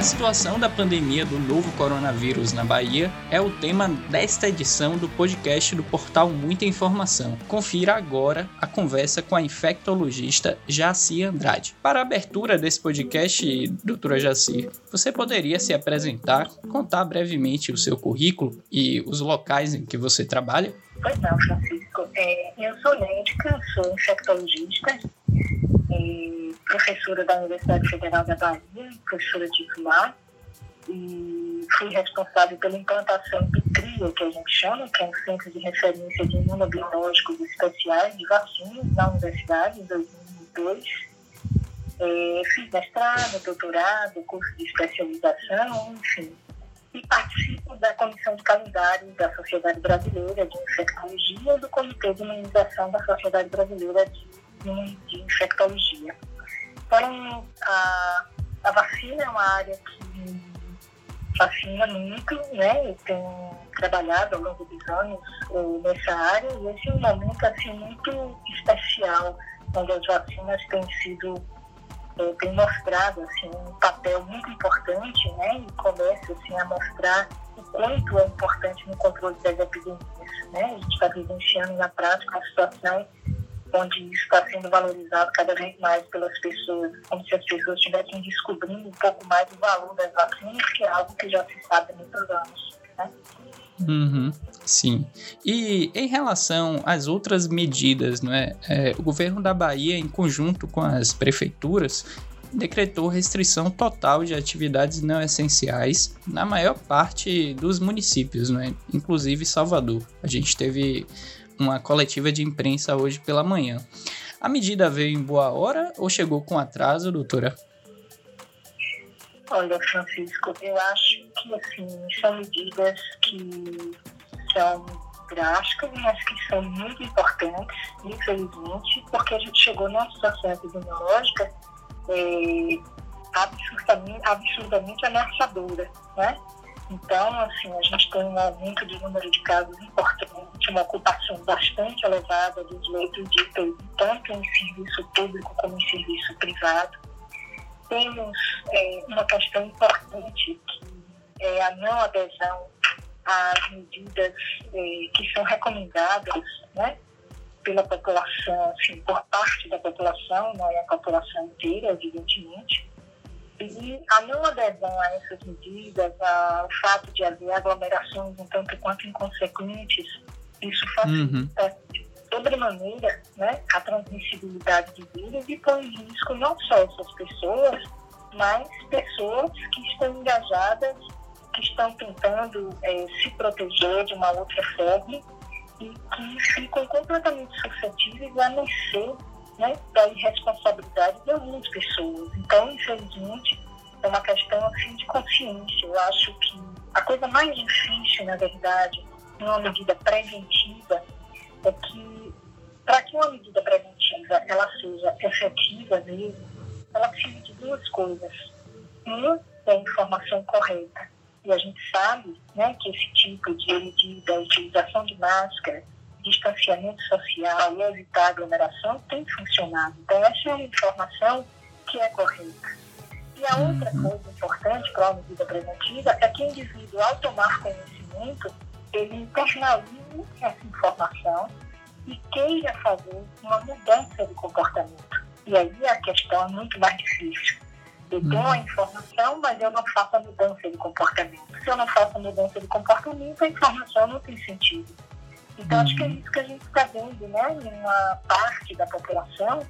A situação da pandemia do novo coronavírus na Bahia é o tema desta edição do podcast do portal Muita Informação. Confira agora a conversa com a infectologista Jaci Andrade. Para a abertura desse podcast, doutora Jaci, você poderia se apresentar, contar brevemente o seu currículo e os locais em que você trabalha? Pois não, Francisco. É, eu sou médica, sou infectologista, é, professora da Universidade Federal da Bahia, professora titular, e fui responsável pela implantação do CRIA, que a gente chama, que é um centro de referência de imunobiológicos especiais de vacinas na universidade, em 2002. É, fiz mestrado, doutorado, curso de especialização, enfim, e participo da Comissão de Calendário da Sociedade Brasileira de Infectologia e do Comitê de Imunização da Sociedade Brasileira de, de Infectologia. Então, a, a vacina é uma área que fascina muito, né? Eu tenho trabalhado ao longo dos anos eh, nessa área e esse é um momento assim, muito especial, onde as vacinas têm sido é, tem mostrado assim, um papel muito importante né, e começa assim, a mostrar o quanto é importante no controle das epidemias. Né? A gente está vivenciando na prática uma situação onde está sendo valorizado cada vez mais pelas pessoas, como se as pessoas estivessem descobrindo um pouco mais o valor das vacinas, que é algo que já se sabe há muitos anos. Né? Uhum, sim. E em relação às outras medidas, não é? é? o governo da Bahia, em conjunto com as prefeituras, decretou restrição total de atividades não essenciais na maior parte dos municípios, não é? inclusive Salvador. A gente teve uma coletiva de imprensa hoje pela manhã. A medida veio em boa hora ou chegou com atraso, doutora? Olha, Francisco, eu acho que assim, são medidas que são drásticas, mas que são muito importantes, infelizmente, porque a gente chegou numa situação epidemiológica é, absurdamente, absurdamente ameaçadora, né? Então, assim, a gente tem um aumento de número de casos importante, uma ocupação bastante elevada dos leitos de UTI, tanto em serviço público como em serviço privado temos é, uma questão importante, que é a não adesão às medidas é, que são recomendadas né, pela população, assim, por parte da população, não é a população inteira, evidentemente. E a não adesão a essas medidas, a, o fato de haver aglomerações um tanto quanto inconsequentes, isso facilita uhum sobremaneira né, a transmissibilidade de vírus e põe em risco não só essas pessoas, mas pessoas que estão engajadas, que estão tentando é, se proteger de uma outra forma e que ficam completamente suscetíveis a mercê né, da irresponsabilidade de algumas pessoas. Então, infelizmente, é uma questão assim, de consciência. Eu acho que a coisa mais difícil, na verdade, numa medida preventiva, é que para que uma medida preventiva ela seja efetiva mesmo, ela precisa de duas coisas. Uma é a informação correta. E a gente sabe né, que esse tipo de medida, a utilização de máscara, distanciamento social e evitar aglomeração tem funcionado. Então, essa é uma informação que é correta. E a outra uhum. coisa importante para a medida preventiva é que o indivíduo, ao tomar conhecimento, ele internalize essa informação e queira fazer uma mudança de comportamento. E aí a questão é muito mais difícil. Eu tenho a uhum. informação, mas eu não faço a mudança de comportamento. Se eu não faço a mudança de comportamento, a informação não tem sentido. Então, acho que é isso que a gente está vendo, né, em uma parte da população,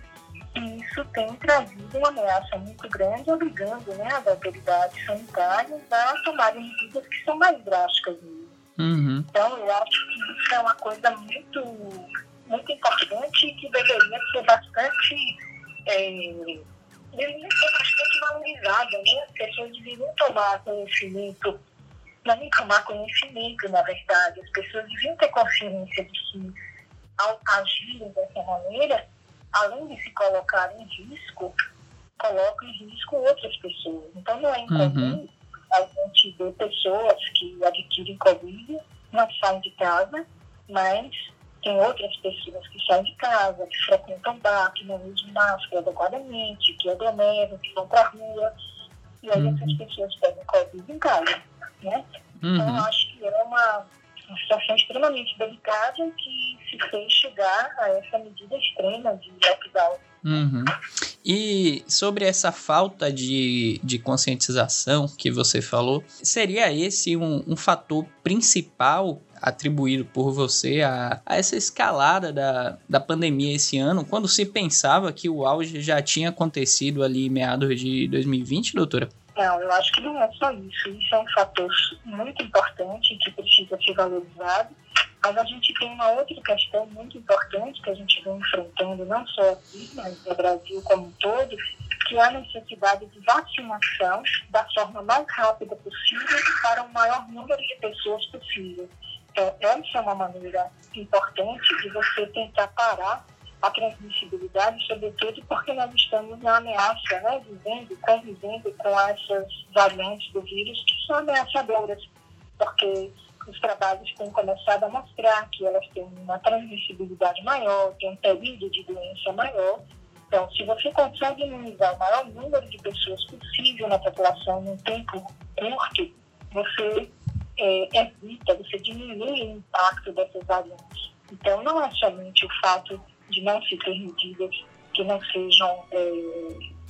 e isso tem trazido uma ameaça muito grande, obrigando né, as autoridades sanitárias a tomarem medidas que são mais drásticas. Uhum. Então, eu acho que isso é uma coisa muito muito importante e que deveria ser bastante, é, deveria ser bastante valorizada, né? As pessoas deveriam tomar conhecimento, não nem tomar conhecimento, na verdade, as pessoas deviam ter consciência de que ao agirem dessa maneira, além de se colocar em risco, colocam em risco outras pessoas. Então não é incomum uhum. a gente ver pessoas que adquirem Covid, não saem de casa, mas tem outras pessoas que saem de casa, que frequentam bar, que não usam máscara adequadamente, que aglomeram, que vão para a rua. E aí uhum. essas pessoas pegam Covid em casa, né? Uhum. Então, eu acho que é uma, uma situação extremamente delicada que se fez chegar a essa medida extrema de lockdown. Uhum. E sobre essa falta de, de conscientização que você falou, seria esse um, um fator principal atribuído por você a, a, essa escalada da, da pandemia esse ano, quando se pensava que o auge já tinha acontecido ali em meados de 2020, doutora? Não, eu acho que não é só isso. Isso é um fator muito importante que precisa ser valorizado. Mas a gente tem uma outra questão muito importante que a gente vem enfrentando, não só aqui, mas no Brasil como um todo, que é a necessidade de vacinação da forma mais rápida possível para o maior número de pessoas possível. Então, essa é uma maneira importante de você tentar parar a transmissibilidade, sobretudo porque nós estamos na ameaça, né, vivendo, convivendo com essas variantes do vírus que são ameaçadoras, porque os trabalhos têm começado a mostrar que elas têm uma transmissibilidade maior, têm um período de doença maior. Então, se você consegue imunizar o maior número de pessoas possível na população num tempo curto, você é, evita, você diminui o impacto dessas variantes. Então, não é somente o fato de não se ter medidas que não sejam é,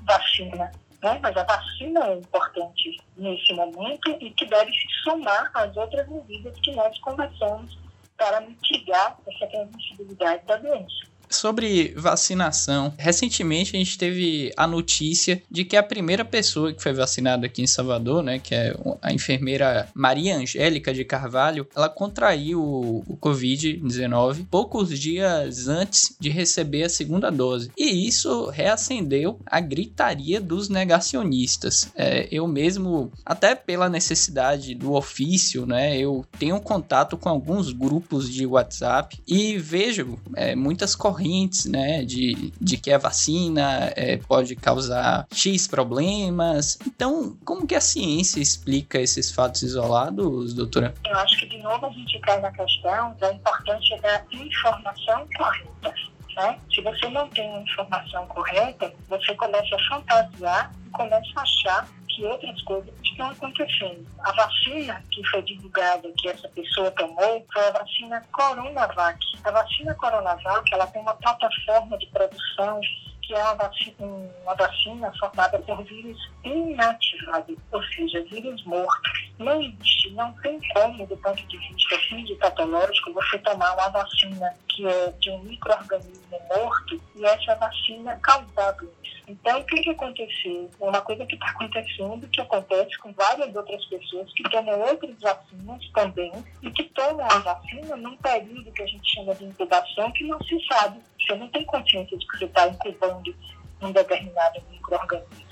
vacina, né? mas a vacina é importante nesse momento e que deve se somar às outras medidas que nós conversamos para mitigar essa transmissibilidade da doença. Sobre vacinação, recentemente a gente teve a notícia de que a primeira pessoa que foi vacinada aqui em Salvador, né, que é a enfermeira Maria Angélica de Carvalho, ela contraiu o Covid-19 poucos dias antes de receber a segunda dose. E isso reacendeu a gritaria dos negacionistas. É, eu mesmo, até pela necessidade do ofício, né, eu tenho contato com alguns grupos de WhatsApp e vejo é, muitas correntes correntes, né, de, de que a vacina é, pode causar X problemas. Então, como que a ciência explica esses fatos isolados, doutora? Eu acho que, de novo, a gente cai na questão da importância da informação correta. Né? Se você não tem a informação correta, você começa a fantasiar começa a achar que outras coisas estão acontecendo. A vacina que foi divulgada, que essa pessoa tomou, foi a vacina Coronavac. A vacina Coronavac, ela tem uma plataforma de produção que é uma vacina, uma vacina formada por vírus inativados, ou seja, vírus mortos. Existe, não tem como, do ponto de vista fisiopatológico, você tomar uma vacina que é de um microorganismo morto e essa vacina causar doença. Então, o que, que aconteceu? Uma coisa que está acontecendo, que acontece com várias outras pessoas que tomam outras vacinas também e que tomam a vacina num período que a gente chama de incubação que não se sabe. Você não tem consciência de que você está incubando um determinado microorganismo.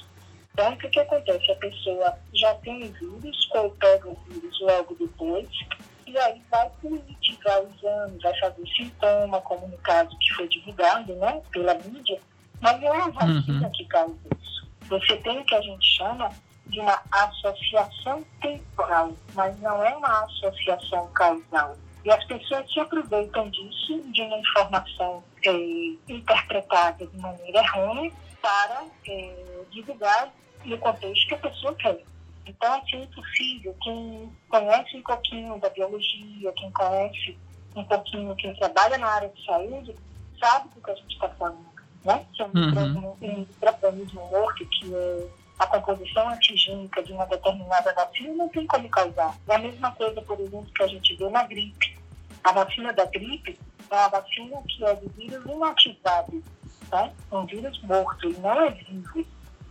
Então, o que, que acontece? A pessoa já tem o vírus ou pega o vírus logo depois e aí vai positivar o exame, vai fazer sintoma, como no caso que foi divulgado né, pela mídia, mas não é a vacina uhum. que causa isso. Você tem o que a gente chama de uma associação temporal, mas não é uma associação causal. E as pessoas se aproveitam disso, de uma informação é, interpretada de maneira errônea, para é, divulgar no contexto que a pessoa quer. Então, assim, é possível. Quem conhece um pouquinho da biologia, quem conhece um pouquinho, quem trabalha na área de saúde, sabe do que a gente está falando né? que é um uhum. microorganismo morto, que é a composição antigênica de uma determinada vacina, não tem como causar. É a mesma coisa, por exemplo, que a gente vê na gripe. A vacina da gripe é uma vacina que é de vírus inativado, tá? um vírus morto, não é vivo.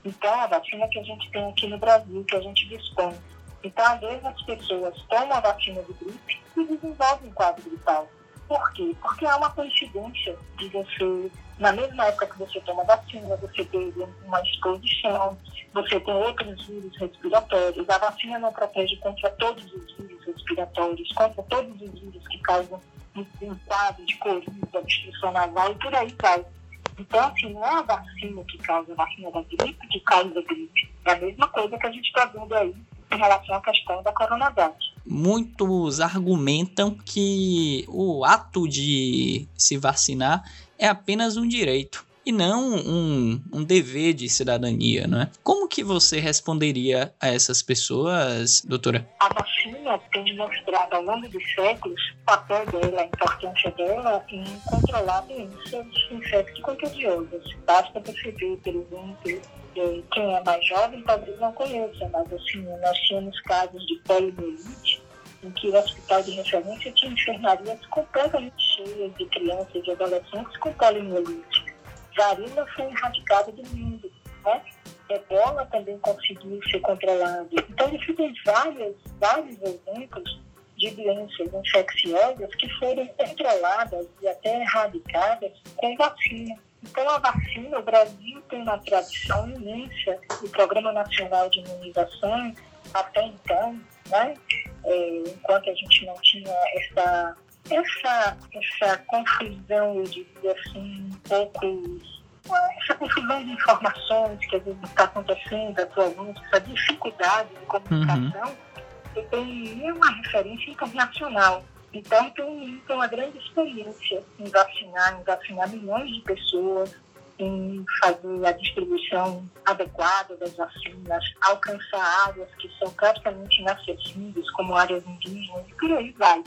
Então, a vacina que a gente tem aqui no Brasil, que a gente dispõe. Então, às vezes, as pessoas tomam a vacina de gripe e desenvolvem um quadro gripal. Por quê? Porque há uma coincidência de você, na mesma época que você toma vacina, você teve uma exposição, você tem outros vírus respiratórios. A vacina não protege contra todos os vírus respiratórios, contra todos os vírus que causam um quadro de coriza, obstrução nasal e por aí vai. Então, assim, não é a vacina que causa a vacina da gripe que causa a gripe. É a mesma coisa que a gente está vendo aí em relação à questão da coronavírus. Muitos argumentam que o ato de se vacinar é apenas um direito e não um, um dever de cidadania, não é? Como que você responderia a essas pessoas, doutora? A vacina tem demonstrado ao longo dos séculos o papel dela, a importância dela em controlar doenças infecto-contagiosas. Basta perceber, por exemplo, quem é mais jovem talvez não conheça, mas assim, nós tínhamos casos de poliomielite em que o hospital de referência tinha enfermarias completamente cheias de crianças e adolescentes com poliomielite. Varíola foi erradicada do mundo, né? Ebola também conseguiu ser controlado. Então, existem vários, vários exemplos de doenças infecciosas que foram controladas e até erradicadas com vacina. Então, a vacina, o Brasil tem uma tradição imensa. O Programa Nacional de Imunização, até então, né, é, enquanto a gente não tinha essa, essa, essa confusão, eu diria assim, um pouco essa confusão de informações que às vezes está acontecendo atualmente, essa dificuldade de comunicação, uhum. tem uma referência internacional. Então, tem, tem uma grande experiência em vacinar, em vacinar milhões de pessoas, em fazer a distribuição adequada das vacinas, alcançar áreas que são praticamente inacessíveis, como áreas indígenas, e por aí vai.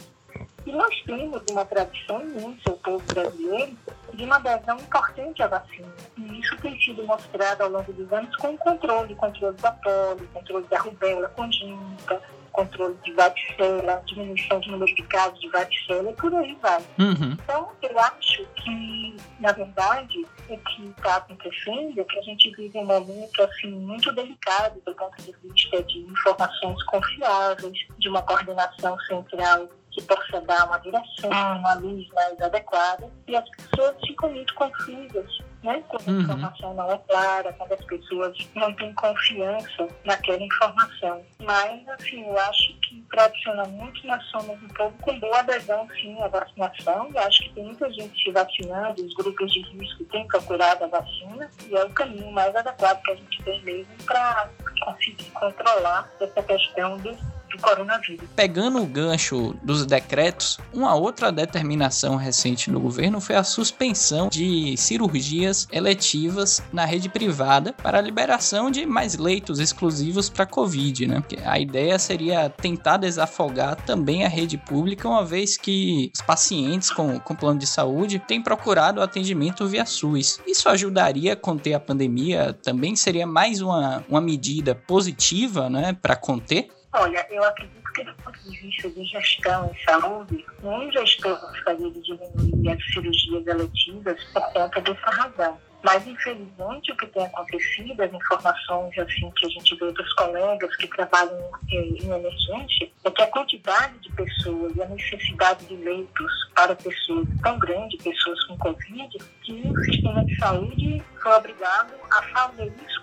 E nós temos uma tradição imensa, o povo brasileiro, de uma adesão importante à vacina. E isso tem sido mostrado ao longo dos anos com o controle, controle da polio, controle da rubéola congênita, controle de varicela, diminuição do número de casos de varicela e por aí vai. Uhum. Então, eu acho que, na verdade, o que está acontecendo é que a gente vive um momento assim, muito delicado do ponto de vista de informações confiáveis, de uma coordenação central que possa dar uma direção, uma luz mais adequada, e as pessoas ficam muito confusas, né? Quando a uhum. informação não é clara, quando as pessoas não têm confiança naquela informação. Mas, assim, eu acho que tradicionalmente nós somos um povo com boa adesão, sim, à vacinação. Eu acho que tem muita gente se vacinando, os grupos de risco têm procurado a vacina, e é o caminho mais adequado que a gente tem mesmo para conseguir controlar essa questão do do coronavírus. Pegando o gancho dos decretos, uma outra determinação recente no governo foi a suspensão de cirurgias eletivas na rede privada para a liberação de mais leitos exclusivos para Covid, né? A ideia seria tentar desafogar também a rede pública, uma vez que os pacientes com, com plano de saúde têm procurado atendimento via SUS. Isso ajudaria a conter a pandemia? Também seria mais uma, uma medida positiva, né, para conter? Olha, eu acredito que do ponto de vista de gestão em saúde, nem gestor gostaria de diminuir as cirurgias eletivas por conta dessa razão. Mas, infelizmente, o que tem acontecido, as informações assim, que a gente vê dos colegas que trabalham eh, em emergência, é que a quantidade de pessoas e a necessidade de leitos para pessoas tão grande, pessoas com Covid, que o sistema de saúde foi obrigado a fazer isso,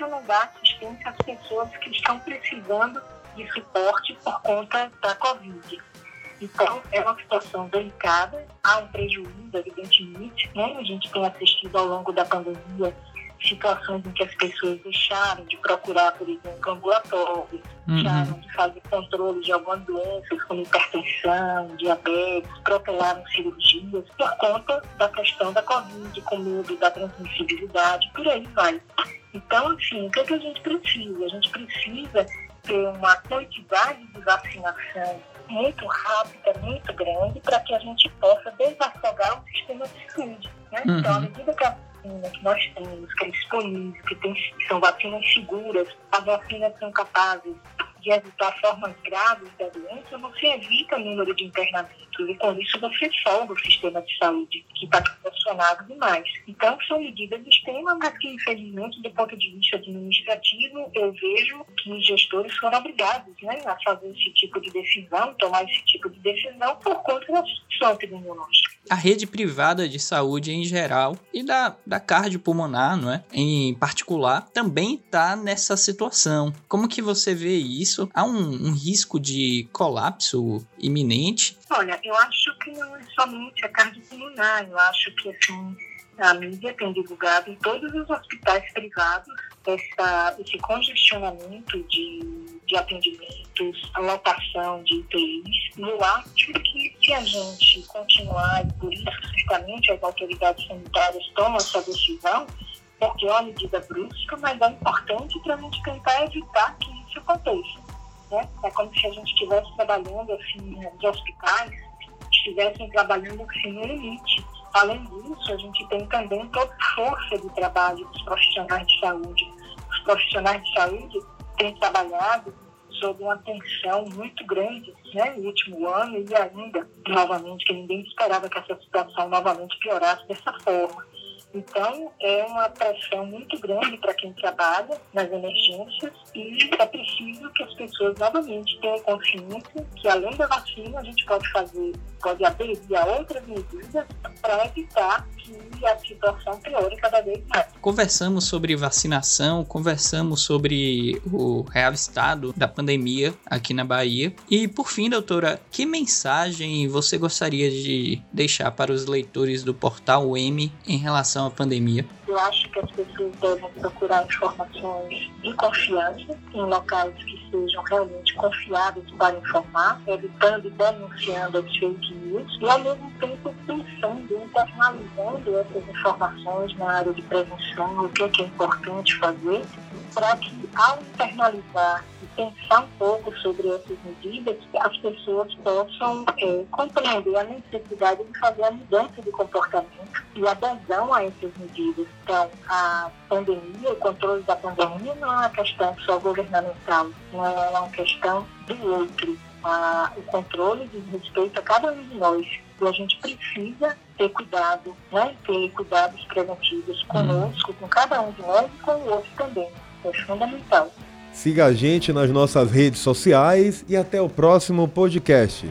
não dá assistência às pessoas que estão precisando de suporte por conta da Covid. Então, é uma situação delicada, há um prejuízo, evidentemente. Né? A gente tem assistido ao longo da pandemia situações em que as pessoas deixaram de procurar, por exemplo, ambulatórios, uhum. deixaram de fazer controle de algumas doenças, como hipertensão, diabetes, protelaram cirurgias, por conta da questão da Covid, com medo da transmissibilidade, por aí vai. Então, assim, o que, é que a gente precisa? A gente precisa ter uma quantidade de vacinação muito rápida, muito grande, para que a gente possa desafogar o sistema de saúde. Né? Uhum. Então, à medida que a vacina que nós temos, que é disponível, que, tem, que são vacinas seguras, as vacinas são capazes de evitar formas graves da doença, você evita o número de internamentos e com isso você solda o sistema de saúde, que está pressionado demais. Então, são medidas extremas, mas que, infelizmente, do ponto de vista administrativo, eu vejo que gestores foram obrigados né, a fazer esse tipo de decisão, tomar esse tipo de decisão por conta da situação epidemiológica. A rede privada de saúde em geral e da, da cardiopulmonar, não é? em particular, também está nessa situação. Como que você vê isso? Há um, um risco de colapso iminente? Olha, eu acho que não é somente a cardiopulmonar, eu acho que assim, a mídia tem divulgado em todos os hospitais privados essa, esse congestionamento de de atendimentos, a lotação de UTIs. Eu acho que se a gente continuar, e por isso certamente as autoridades sanitárias tomam essa decisão, porque é uma medida brusca, mas é importante para a gente tentar evitar que isso aconteça. Né? É como se a gente estivesse trabalhando assim, nos hospitais, estivessem trabalhando assim, no limite. Além disso, a gente tem também toda a força de trabalho dos profissionais de saúde. Os profissionais de saúde têm trabalhado sob uma tensão muito grande né, no último ano e ainda, novamente, que ninguém esperava que essa situação novamente piorasse dessa forma. Então, é uma pressão muito grande para quem trabalha nas emergências e é preciso que as pessoas novamente tenham consciência que, além da vacina, a gente pode fazer, pode aderir a outras medidas para evitar que a situação piore cada vez mais. Conversamos sobre vacinação, conversamos sobre o real estado da pandemia aqui na Bahia. E, por fim, doutora, que mensagem você gostaria de deixar para os leitores do portal M em relação à pandemia? Eu acho que as pessoas devem procurar informações de confiança em locais que sejam realmente confiáveis para informar, evitando e denunciando as fake e, ao mesmo tempo, pensando, internalizando essas informações na área de prevenção, o que é, que é importante fazer, para que, ao internalizar e pensar um pouco sobre essas medidas, as pessoas possam é, compreender a necessidade de fazer a mudança de comportamento e adesão a essas medidas. Então, a pandemia, o controle da pandemia não é uma questão só governamental, não é uma questão do outro. A, o controle diz respeito a cada um de nós. E a gente precisa ter cuidado, né? ter cuidados preventivos conosco, com cada um de nós e com o outro também. É fundamental. Siga a gente nas nossas redes sociais e até o próximo podcast.